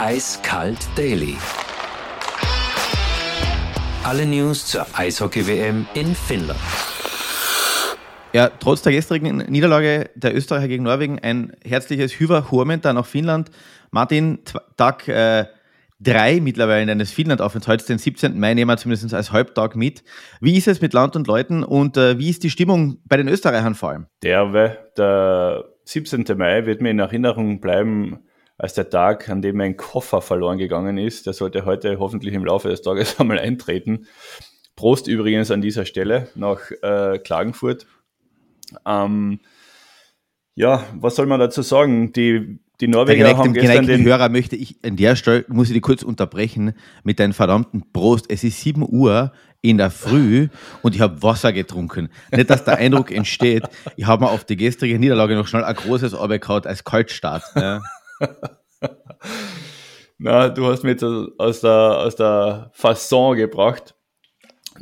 Eiskalt Daily. Alle News zur Eishockey-WM in Finnland. Ja, trotz der gestrigen Niederlage der Österreicher gegen Norwegen ein herzliches Hüver Hormenta nach Finnland. Martin, Tag äh, drei mittlerweile deines Finnland-Aufenthalts, den 17. Mai nehmen wir zumindest als Halbtag mit. Wie ist es mit Land und Leuten und äh, wie ist die Stimmung bei den Österreichern vor allem? Der, der 17. Mai wird mir in Erinnerung bleiben als der Tag, an dem mein Koffer verloren gegangen ist. Der sollte heute hoffentlich im Laufe des Tages einmal eintreten. Prost übrigens an dieser Stelle nach äh, Klagenfurt. Ähm, ja, was soll man dazu sagen? Die die Norweger haben gestern den Hörer möchte ich an der Stelle, muss ich dich kurz unterbrechen, mit deinem verdammten Prost. Es ist 7 Uhr in der Früh und ich habe Wasser getrunken. Nicht, dass der Eindruck entsteht, ich habe mir auf die gestrige Niederlage noch schnell ein großes Arbeit gehabt als Kaltstart. Ja. Na, du hast mich jetzt aus der, aus der Fasson gebracht.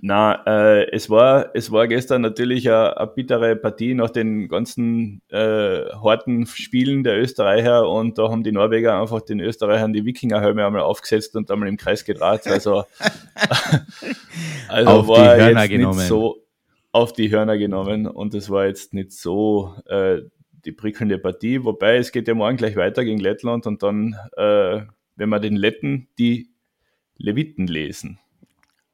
Na, äh, es war es war gestern natürlich eine, eine bittere Partie nach den ganzen äh, harten Spielen der Österreicher und da haben die Norweger einfach den Österreichern die Wikingerhelme einmal aufgesetzt und einmal im Kreis gedreht. Also, also auf war die Hörner jetzt genommen. nicht so auf die Hörner genommen und es war jetzt nicht so äh, die prickelnde Partie, wobei es geht ja morgen gleich weiter gegen Lettland und dann, äh, wenn wir den Letten die Leviten lesen.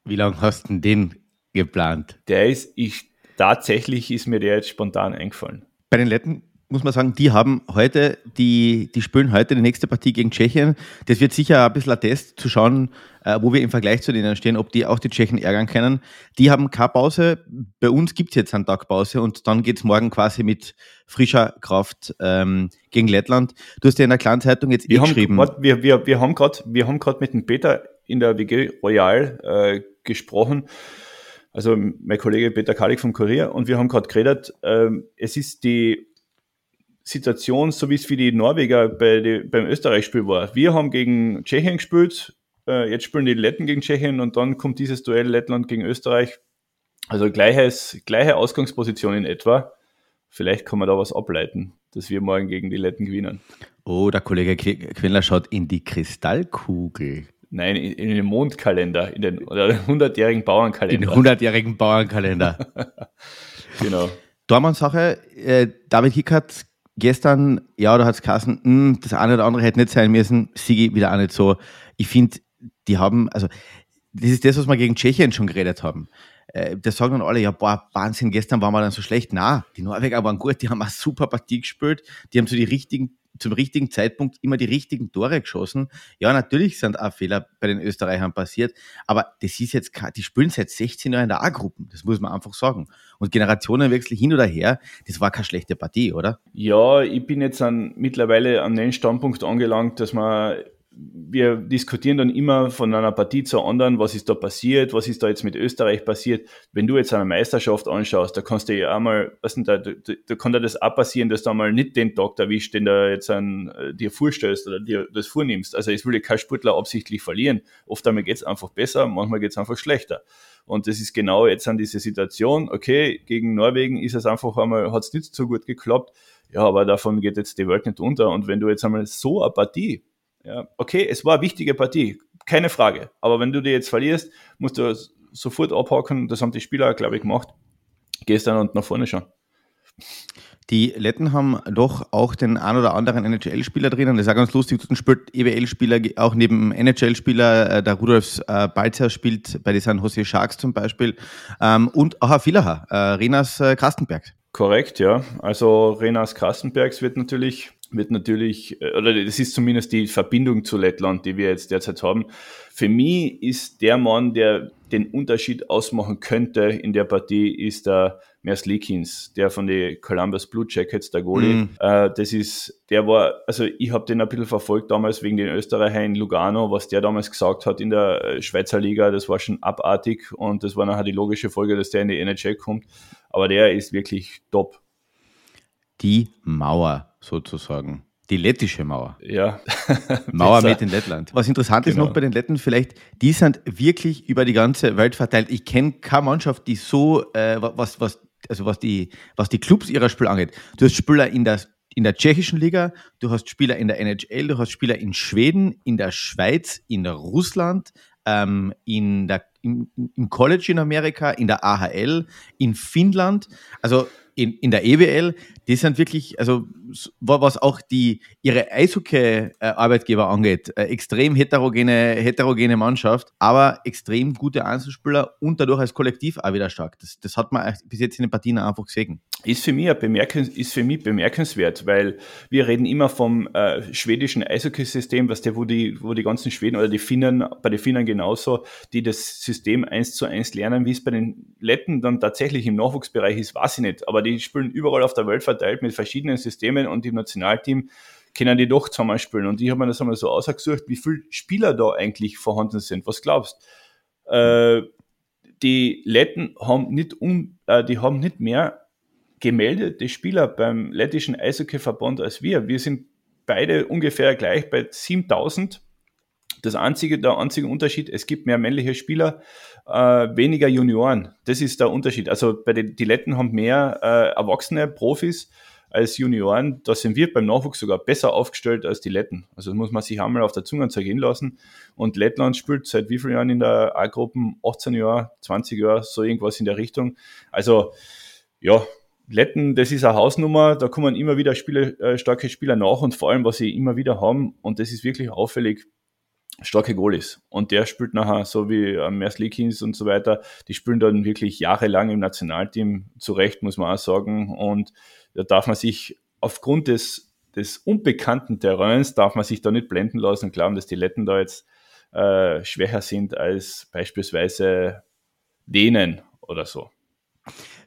Wie lange hast du den geplant? Der ist, ich, tatsächlich ist mir der jetzt spontan eingefallen. Bei den Letten muss man sagen, die haben heute, die, die spielen heute die nächste Partie gegen Tschechien. Das wird sicher ein bisschen ein Test zu schauen, äh, wo wir im Vergleich zu denen stehen, ob die auch die Tschechen ärgern können. Die haben keine Pause. Bei uns gibt es jetzt einen Tag Pause und dann geht es morgen quasi mit frischer Kraft ähm, gegen Lettland. Du hast ja in der kleinen Zeitung jetzt wir eh haben, geschrieben. Wart, wir, wir, wir haben gerade mit dem Peter in der WG Royal äh, gesprochen. Also mein Kollege Peter Kalik vom Kurier und wir haben gerade geredet, ähm, es ist die Situation, so wie es für die Norweger bei die, beim Österreich-Spiel war. Wir haben gegen Tschechien gespielt, äh, jetzt spielen die Letten gegen Tschechien und dann kommt dieses Duell Lettland gegen Österreich. Also gleiches, gleiche Ausgangsposition in etwa. Vielleicht kann man da was ableiten, dass wir morgen gegen die Letten gewinnen. Oh, der Kollege Quendler schaut in die Kristallkugel. Nein, in, in den Mondkalender, in den, den 100-jährigen Bauernkalender. Den 100-jährigen Bauernkalender. genau. Dormann-Sache, äh, David Hickert gestern, ja, da hat es geheißen, mh, das eine oder andere hätte nicht sein müssen, Sigi wieder auch nicht so. Ich finde, die haben, also, das ist das, was wir gegen Tschechien schon geredet haben. Äh, das sagen dann alle, ja, boah, Wahnsinn, gestern waren wir dann so schlecht. Na, die Norweger waren gut, die haben eine super Partie gespielt, die haben so die richtigen zum richtigen Zeitpunkt immer die richtigen Tore geschossen. Ja, natürlich sind auch Fehler bei den Österreichern passiert, aber das ist jetzt, die spielen seit 16 Jahren in der A-Gruppen, das muss man einfach sagen. Und Generationenwechsel hin oder her, das war keine schlechte Partie, oder? Ja, ich bin jetzt an, mittlerweile an den Standpunkt angelangt, dass man wir diskutieren dann immer von einer Partie zur anderen, was ist da passiert, was ist da jetzt mit Österreich passiert. Wenn du jetzt eine Meisterschaft anschaust, da kannst du ja einmal, was denn da, da, da kann dir das auch passieren, dass du einmal nicht den Tag erwischt, den du jetzt an äh, dir vorstellst oder dir das vornimmst. Also es will ja kein Sportler absichtlich verlieren. Oft einmal geht es einfach besser, manchmal geht es einfach schlechter. Und das ist genau jetzt an diese Situation. Okay, gegen Norwegen ist es einfach einmal, hat es nicht so gut geklappt. Ja, aber davon geht jetzt die Welt nicht unter. Und wenn du jetzt einmal so eine Partie ja, okay, es war eine wichtige Partie, keine Frage. Aber wenn du die jetzt verlierst, musst du sofort abhaken. Das haben die Spieler, glaube ich, gemacht. Gehst dann und nach vorne schauen. Die Letten haben doch auch den ein oder anderen NHL-Spieler drinnen. Das ist auch ganz lustig. Dort spielt EWL-Spieler auch neben NHL-Spieler. Äh, der Rudolf äh, Balzer spielt bei den San Jose Sharks zum Beispiel. Ähm, und auch ein Villacher, äh, Renas Krastenberg. Korrekt, ja. Also Renas Krastenbergs wird natürlich wird natürlich, äh, oder das ist zumindest die Verbindung zu Lettland, die wir jetzt derzeit haben. Für mich ist der Mann, der den Unterschied ausmachen könnte in der Partie, ist der Merslikins, der von den Columbus Blue Jackets, der Goalie. Mm. Äh, das ist, der war, also ich habe den ein bisschen verfolgt damals wegen den Österreicher in Lugano, was der damals gesagt hat in der äh, Schweizer Liga, das war schon abartig und das war nachher die logische Folge, dass der in die NHL kommt. Aber der ist wirklich top. Die Mauer sozusagen. Die lettische Mauer. Ja. Mauer mit in Lettland. Was interessant genau. ist noch bei den Letten vielleicht, die sind wirklich über die ganze Welt verteilt. Ich kenne keine Mannschaft, die so, äh, was, was, also was die, was die Clubs ihrer Spiel angeht. Du hast Spieler in der in der tschechischen Liga, du hast Spieler in der NHL, du hast Spieler in Schweden, in der Schweiz, in Russland, ähm, in der, im, im College in Amerika, in der AHL, in Finnland. Also in, in der EWL, die sind wirklich, also was auch die ihre Eishockey-Arbeitgeber angeht, äh, extrem heterogene, heterogene Mannschaft, aber extrem gute Einzelspieler und dadurch als Kollektiv auch wieder stark. Das, das hat man bis jetzt in den Partien einfach gesehen. Ist für mich, bemerkens ist für mich bemerkenswert, weil wir reden immer vom äh, schwedischen Eishockey-System, was der, wo die, wo die ganzen Schweden oder die Finnen, bei den Finnen genauso, die das System eins zu eins lernen, wie es bei den Letten dann tatsächlich im Nachwuchsbereich ist, weiß ich nicht. Aber die spielen überall auf der Welt verteilt mit verschiedenen Systemen und im Nationalteam können die doch zusammenspielen. Und ich habe mir das einmal so ausgesucht, wie viele Spieler da eigentlich vorhanden sind. Was glaubst äh, Die Letten haben nicht, um, äh, die haben nicht mehr gemeldete Spieler beim lettischen Eishockeyverband als wir. Wir sind beide ungefähr gleich bei 7000. Das einzige, der einzige Unterschied, es gibt mehr männliche Spieler, äh, weniger Junioren. Das ist der Unterschied. Also bei den die Letten haben mehr äh, erwachsene Profis als Junioren. Da sind wir beim Nachwuchs sogar besser aufgestellt als die Letten. Also das muss man sich einmal auf der Zunge zergehen lassen. Und Lettland spielt seit wie vielen Jahren in der A-Gruppen? 18 Jahre, 20 Jahre, so irgendwas in der Richtung. Also ja, Letten, das ist eine Hausnummer, da kommen immer wieder Spiele, äh, starke Spieler nach und vor allem, was sie immer wieder haben, und das ist wirklich auffällig, starke Goalies. Und der spielt nachher, so wie äh, Merslikins und so weiter, die spielen dann wirklich jahrelang im Nationalteam zurecht, muss man auch sagen. Und da darf man sich aufgrund des, des unbekannten Terrains, darf man sich da nicht blenden lassen und glauben, dass die Letten da jetzt äh, schwächer sind als beispielsweise denen oder so.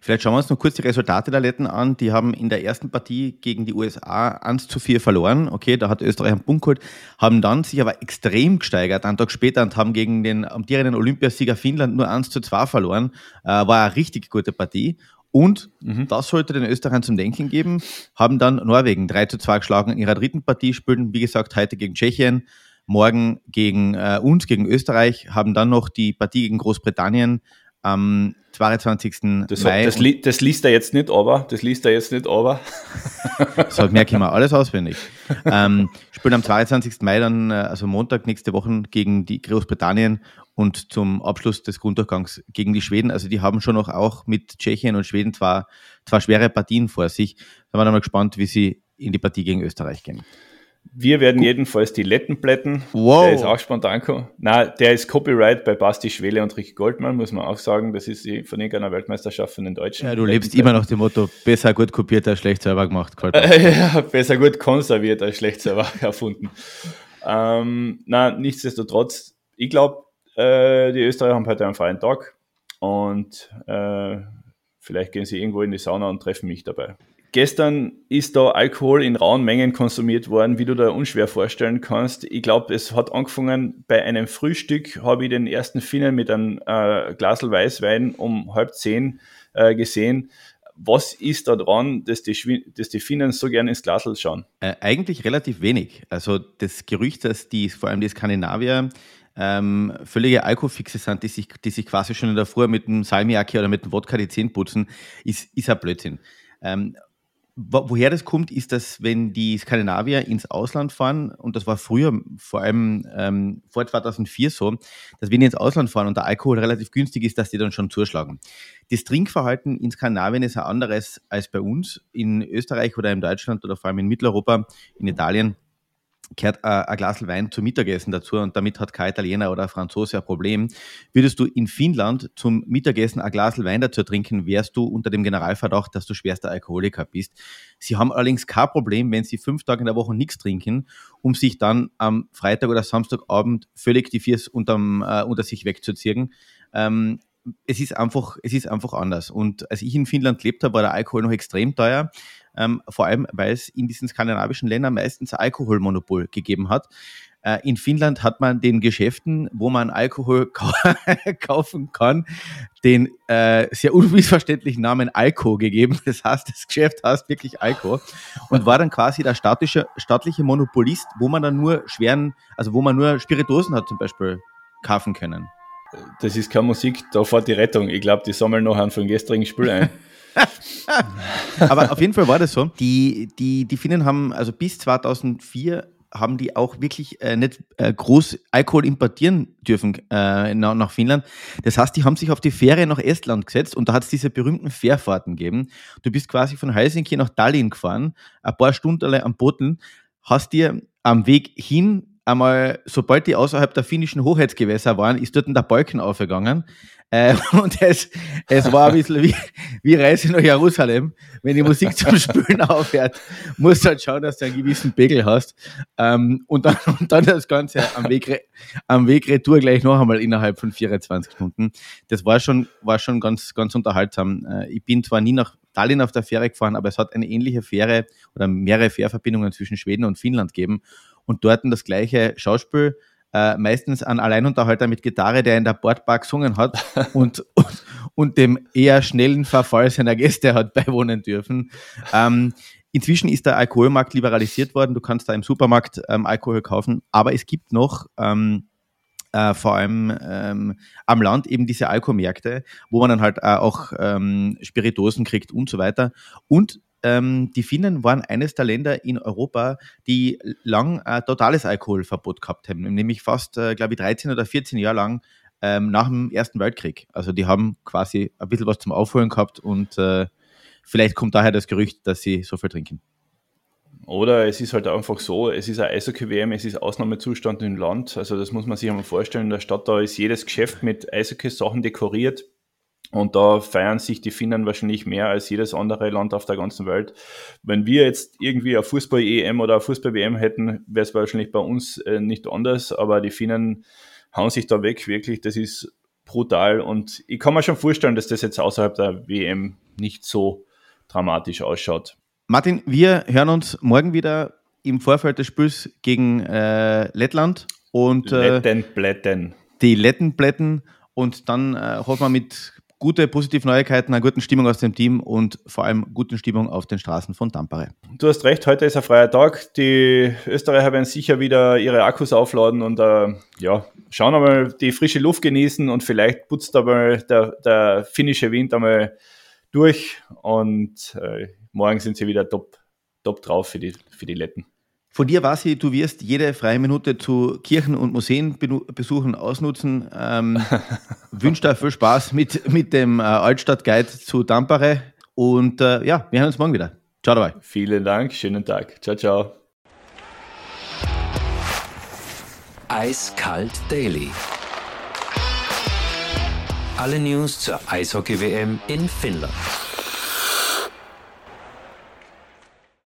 Vielleicht schauen wir uns noch kurz die Resultate der Letten an. Die haben in der ersten Partie gegen die USA 1 zu 4 verloren. Okay, da hat Österreich einen Punkt geholt, haben dann sich aber extrem gesteigert, einen Tag später und haben gegen den amtierenden Olympiasieger Finnland nur 1 zu 2 verloren. Äh, war eine richtig gute Partie. Und mhm. das sollte den Österreichern zum Denken geben, haben dann Norwegen 3 zu 2 geschlagen in ihrer dritten Partie, spielen, wie gesagt, heute gegen Tschechien, morgen gegen äh, uns, gegen Österreich, haben dann noch die Partie gegen Großbritannien am 22. Das, Mai. Das, li das, liest er jetzt nicht, aber das liest er jetzt nicht, aber. so merke ich mal alles auswendig. ähm, spielen am 22. Mai dann, äh, also Montag nächste Woche gegen die Großbritannien und zum Abschluss des Grunddurchgangs gegen die Schweden. Also die haben schon noch auch mit Tschechien und Schweden zwar, zwar schwere Partien vor sich. Da waren wir mal gespannt, wie sie in die Partie gegen Österreich gehen. Wir werden jedenfalls die Letten plätten. Wow. Der ist auch spontan. Na, der ist Copyright bei Basti Schwele und Rick Goldmann, muss man auch sagen. Das ist die von irgendeiner Weltmeisterschaft von den Deutschen. Ja, du lebst immer noch dem Motto, besser gut kopiert als schlecht selber gemacht. ja, besser gut konserviert als schlecht selber erfunden. Ähm, na, nichtsdestotrotz, ich glaube, äh, die Österreicher haben heute einen freien Tag und äh, vielleicht gehen sie irgendwo in die Sauna und treffen mich dabei. Gestern ist da Alkohol in rauen Mengen konsumiert worden, wie du da unschwer vorstellen kannst. Ich glaube, es hat angefangen bei einem Frühstück, habe ich den ersten Finnen mit einem äh, Glasel Weißwein um halb zehn äh, gesehen. Was ist da dran, dass die, dass die Finnen so gerne ins Glasel schauen? Äh, eigentlich relativ wenig. Also das Gerücht, dass die, vor allem die Skandinavier, ähm, völlige Alkoholfixe sind, die sich, die sich quasi schon in der Früh mit dem Salmiakki oder mit dem Wodka die Zähne putzen, ist, ist ein Blödsinn. Ähm, woher das kommt, ist, dass wenn die Skandinavier ins Ausland fahren, und das war früher, vor allem ähm, vor 2004 so, dass wenn die ins Ausland fahren und der Alkohol relativ günstig ist, dass die dann schon zuschlagen. Das Trinkverhalten in Skandinavien ist ein anderes als bei uns. In Österreich oder in Deutschland oder vor allem in Mitteleuropa, in Italien, kehrt äh, ein Glas Wein zum Mittagessen dazu und damit hat kein Italiener oder Franzose ein Problem. Würdest du in Finnland zum Mittagessen ein Glas Wein dazu trinken, wärst du unter dem Generalverdacht, dass du schwerster Alkoholiker bist. Sie haben allerdings kein Problem, wenn sie fünf Tage in der Woche nichts trinken, um sich dann am Freitag oder Samstagabend völlig die Viers unterm, äh, unter sich wegzuziehen. Ähm, es ist einfach, es ist einfach anders. Und als ich in Finnland gelebt habe, war der Alkohol noch extrem teuer ähm, vor allem weil es in diesen skandinavischen Ländern meistens Alkoholmonopol gegeben hat. Äh, in Finnland hat man den Geschäften, wo man Alkohol kaufen kann, den äh, sehr unmissverständlichen Namen Alko gegeben. Das heißt, das Geschäft heißt wirklich Alko und war dann quasi der staatliche, staatliche Monopolist, wo man dann nur schweren, also wo man nur Spiritosen hat zum Beispiel kaufen können. Das ist keine Musik, da fährt die Rettung. Ich glaube, die sammeln noch einen von gestrigen Spiel ein. Aber auf jeden Fall war das so. Die, die, die Finnen haben, also bis 2004 haben die auch wirklich äh, nicht äh, groß Alkohol importieren dürfen äh, nach, nach, Finnland. Das heißt, die haben sich auf die Fähre nach Estland gesetzt und da hat es diese berühmten Fährfahrten gegeben. Du bist quasi von Helsinki nach Tallinn gefahren, ein paar Stunden am Boden, hast dir am Weg hin einmal, sobald die außerhalb der finnischen Hoheitsgewässer waren, ist dort der Balken aufgegangen. Äh, und es, es war ein bisschen wie, wie Reise nach Jerusalem. Wenn die Musik zum Spülen aufhört, musst du halt schauen, dass du einen gewissen Pegel hast. Ähm, und, dann, und dann das Ganze am Weg, am Weg retour gleich noch einmal innerhalb von 24 Stunden. Das war schon, war schon ganz, ganz unterhaltsam. Äh, ich bin zwar nie nach Tallinn auf der Fähre gefahren, aber es hat eine ähnliche Fähre oder mehrere Fährverbindungen zwischen Schweden und Finnland gegeben und dort das gleiche Schauspiel. Äh, meistens ein Alleinunterhalter mit Gitarre, der in der Bordbar gesungen hat und, und, und, dem eher schnellen Verfall seiner Gäste hat beiwohnen dürfen. Ähm, inzwischen ist der Alkoholmarkt liberalisiert worden. Du kannst da im Supermarkt ähm, Alkohol kaufen, aber es gibt noch ähm, äh, vor allem ähm, am Land eben diese Alkomärkte, wo man dann halt äh, auch ähm, Spiritosen kriegt und so weiter. Und ähm, die Finnen waren eines der Länder in Europa, die lang äh, totales Alkoholverbot gehabt haben, nämlich fast, äh, glaube ich, 13 oder 14 Jahre lang ähm, nach dem Ersten Weltkrieg. Also die haben quasi ein bisschen was zum Aufholen gehabt und äh, vielleicht kommt daher das Gerücht, dass sie so viel trinken. Oder es ist halt einfach so, es ist ein Eishockey-WM, es ist Ausnahmezustand im Land. Also das muss man sich einmal vorstellen. In der Stadt da ist jedes Geschäft mit Eishockey-Sachen dekoriert. Und da feiern sich die Finnen wahrscheinlich mehr als jedes andere Land auf der ganzen Welt. Wenn wir jetzt irgendwie eine Fußball-EM oder eine Fußball-WM hätten, wäre es wahrscheinlich bei uns äh, nicht anders. Aber die Finnen hauen sich da weg, wirklich. Das ist brutal. Und ich kann mir schon vorstellen, dass das jetzt außerhalb der WM nicht so dramatisch ausschaut. Martin, wir hören uns morgen wieder im Vorfeld des Spiels gegen äh, Lettland. Und, äh, Letten, Die Lettenblätten. Und dann äh, hoffen wir mit gute, positive Neuigkeiten, eine gute Stimmung aus dem Team und vor allem gute Stimmung auf den Straßen von Tampere. Du hast recht, heute ist ein freier Tag. Die Österreicher werden sicher wieder ihre Akkus aufladen und äh, ja, schauen einmal die frische Luft genießen und vielleicht putzt einmal der, der finnische Wind einmal durch und äh, morgen sind sie wieder top, top drauf für die, für die Letten. Von dir weiß ich, du wirst jede freie Minute zu Kirchen und Museen besuchen, ausnutzen. Ähm, wünsche dir viel Spaß mit, mit dem äh, Altstadtguide zu Tampere. Und äh, ja, wir hören uns morgen wieder. Ciao dabei. Vielen Dank, schönen Tag. Ciao, ciao. Eiskalt Daily. Alle News zur Eishockey-WM in Finnland.